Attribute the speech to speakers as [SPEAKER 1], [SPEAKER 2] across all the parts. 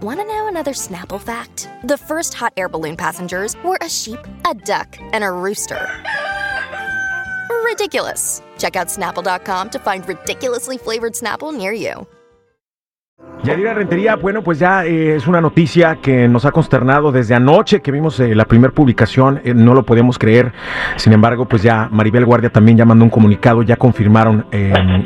[SPEAKER 1] Want to know another Snapple fact? The first hot air balloon passengers were a sheep, a duck, and a rooster. Ridiculous. Check out snapple.com to find ridiculously flavored Snapple near you.
[SPEAKER 2] Yadira Rentería, bueno, pues ya eh, es una noticia que nos ha consternado desde anoche que vimos eh, la primera publicación, eh, no lo podíamos creer. Sin embargo, pues ya Maribel Guardia también ya mandó un comunicado, ya confirmaron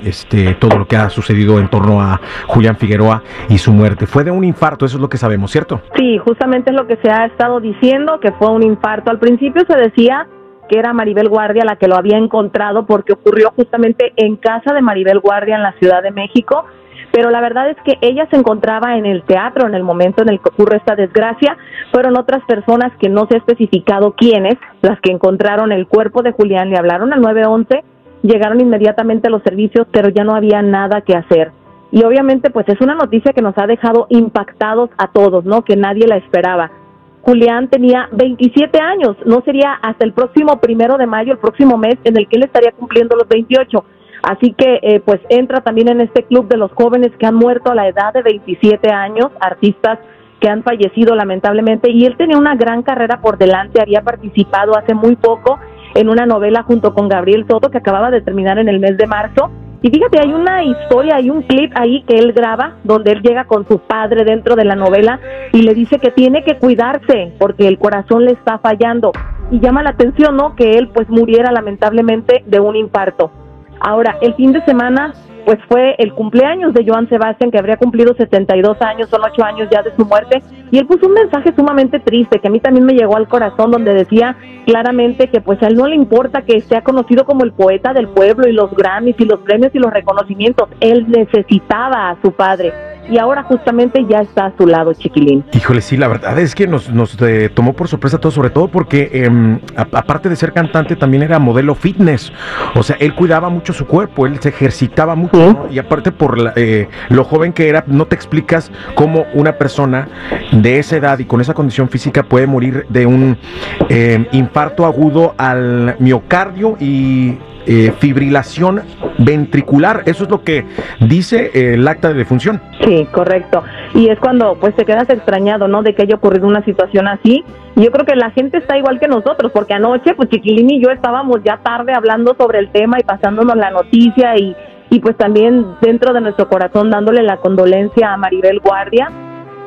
[SPEAKER 2] este todo lo que ha sucedido en torno a Julián Figueroa y su muerte. Fue de un infarto, eso es lo que sabemos, ¿cierto?
[SPEAKER 3] Sí, justamente es lo que se ha estado diciendo, que fue un infarto. Al principio se decía que era Maribel Guardia la que lo había encontrado porque ocurrió justamente en casa de Maribel Guardia en la Ciudad de México pero la verdad es que ella se encontraba en el teatro en el momento en el que ocurre esta desgracia. Fueron otras personas que no se ha especificado quiénes, las que encontraron el cuerpo de Julián, le hablaron al 911, llegaron inmediatamente a los servicios, pero ya no había nada que hacer. Y obviamente pues es una noticia que nos ha dejado impactados a todos, ¿no? Que nadie la esperaba. Julián tenía 27 años, no sería hasta el próximo primero de mayo, el próximo mes, en el que él estaría cumpliendo los 28. Así que eh, pues entra también en este club de los jóvenes que han muerto a la edad de 27 años, artistas que han fallecido lamentablemente y él tenía una gran carrera por delante, había participado hace muy poco en una novela junto con Gabriel Soto que acababa de terminar en el mes de marzo. Y fíjate, hay una historia, hay un clip ahí que él graba donde él llega con su padre dentro de la novela y le dice que tiene que cuidarse porque el corazón le está fallando. Y llama la atención, ¿no? Que él pues muriera lamentablemente de un infarto. Ahora, el fin de semana, pues fue el cumpleaños de Joan Sebastián, que habría cumplido 72 años, son 8 años ya de su muerte, y él puso un mensaje sumamente triste, que a mí también me llegó al corazón, donde decía claramente que pues a él no le importa que sea conocido como el poeta del pueblo y los Grammys y los premios y los reconocimientos, él necesitaba a su padre y ahora justamente ya está a su lado, chiquilín.
[SPEAKER 2] Híjole, sí, la verdad es que nos, nos eh, tomó por sorpresa todo, sobre todo porque em, aparte de ser cantante, también era modelo fitness. O sea, él cuidaba mucho su cuerpo, él se ejercitaba mucho, y aparte por eh, lo joven que era, no te explicas cómo una persona de esa edad y con esa condición física puede morir de un em, infarto agudo al miocardio y eh, fibrilación ventricular. Eso es lo que dice eh, el acta de defunción.
[SPEAKER 3] Sí, correcto. Y es cuando pues te quedas extrañado, ¿no? De que haya ocurrido una situación así. Yo creo que la gente está igual que nosotros, porque anoche pues Chiquilín y yo estábamos ya tarde hablando sobre el tema y pasándonos la noticia y, y pues también dentro de nuestro corazón dándole la condolencia a Maribel Guardia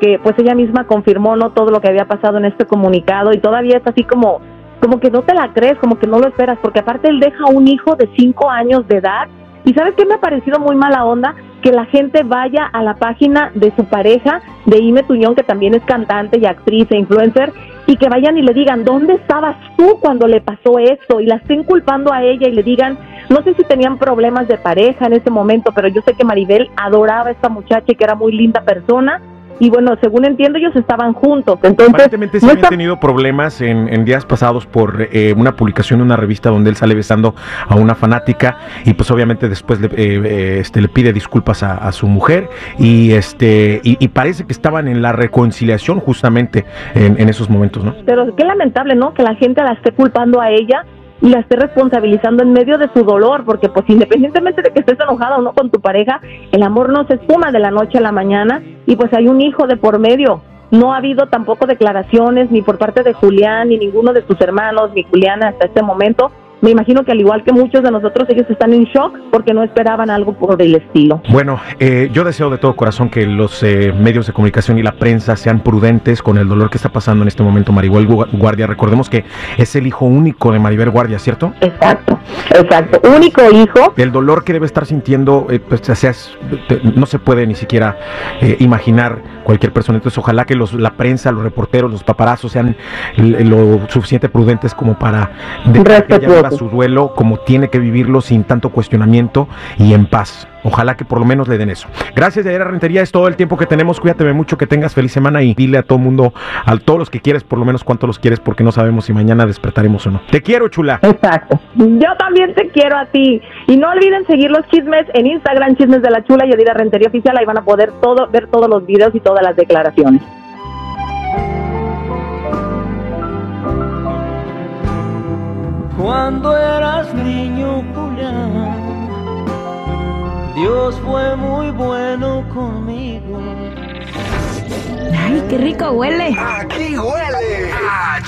[SPEAKER 3] que pues ella misma confirmó no todo lo que había pasado en este comunicado y todavía es así como como que no te la crees, como que no lo esperas, porque aparte él deja un hijo de cinco años de edad. Y sabes qué me ha parecido muy mala onda que la gente vaya a la página de su pareja, de Ime Tuñón, que también es cantante y actriz e influencer, y que vayan y le digan, ¿dónde estabas tú cuando le pasó esto? Y la estén culpando a ella y le digan, no sé si tenían problemas de pareja en ese momento, pero yo sé que Maribel adoraba a esta muchacha y que era muy linda persona y bueno, según entiendo, ellos estaban juntos. Entonces,
[SPEAKER 2] Aparentemente sí habían tenido problemas en, días pasados por eh, una publicación en una revista donde él sale besando a una fanática y pues obviamente después le, eh, eh, este, le pide disculpas a, su mujer y este y, parece que estaban en la reconciliación justamente en, en esos momentos, ¿no?
[SPEAKER 3] Pero qué lamentable, ¿no? Que la gente la esté culpando a ella y la esté responsabilizando en medio de su dolor, porque pues independientemente de que estés enojada o no con tu pareja, el amor no se espuma de la noche a la mañana y pues hay un hijo de por medio. No ha habido tampoco declaraciones ni por parte de Julián ni ninguno de sus hermanos ni Juliana hasta este momento me imagino que al igual que muchos de nosotros, ellos están en shock porque no esperaban algo por el estilo.
[SPEAKER 2] Bueno, eh, yo deseo de todo corazón que los eh, medios de comunicación y la prensa sean prudentes con el dolor que está pasando en este momento Maribel Guardia. Recordemos que es el hijo único de Maribel Guardia, ¿cierto?
[SPEAKER 3] Exacto, exacto. Único hijo.
[SPEAKER 2] El dolor que debe estar sintiendo, eh, pues, no se puede ni siquiera imaginar cualquier persona. Entonces, ojalá que los, la prensa, los reporteros, los paparazos sean lo suficiente prudentes como para...
[SPEAKER 3] Respetuosos
[SPEAKER 2] su duelo como tiene que vivirlo sin tanto cuestionamiento y en paz. Ojalá que por lo menos le den eso. Gracias, Yadira Rentería. Es todo el tiempo que tenemos. Cuídate mucho, que tengas feliz semana y dile a todo mundo, a todos los que quieres, por lo menos cuánto los quieres, porque no sabemos si mañana despertaremos o no. Te quiero, chula.
[SPEAKER 3] Exacto. Yo también te quiero a ti. Y no olviden seguir los chismes en Instagram, Chismes de la Chula y Yadira Rentería Oficial. Ahí van a poder todo, ver todos los videos y todas las declaraciones.
[SPEAKER 4] Cuando eras niño, Julián, Dios fue muy bueno conmigo.
[SPEAKER 5] Ay, qué rico huele.
[SPEAKER 6] Aquí huele a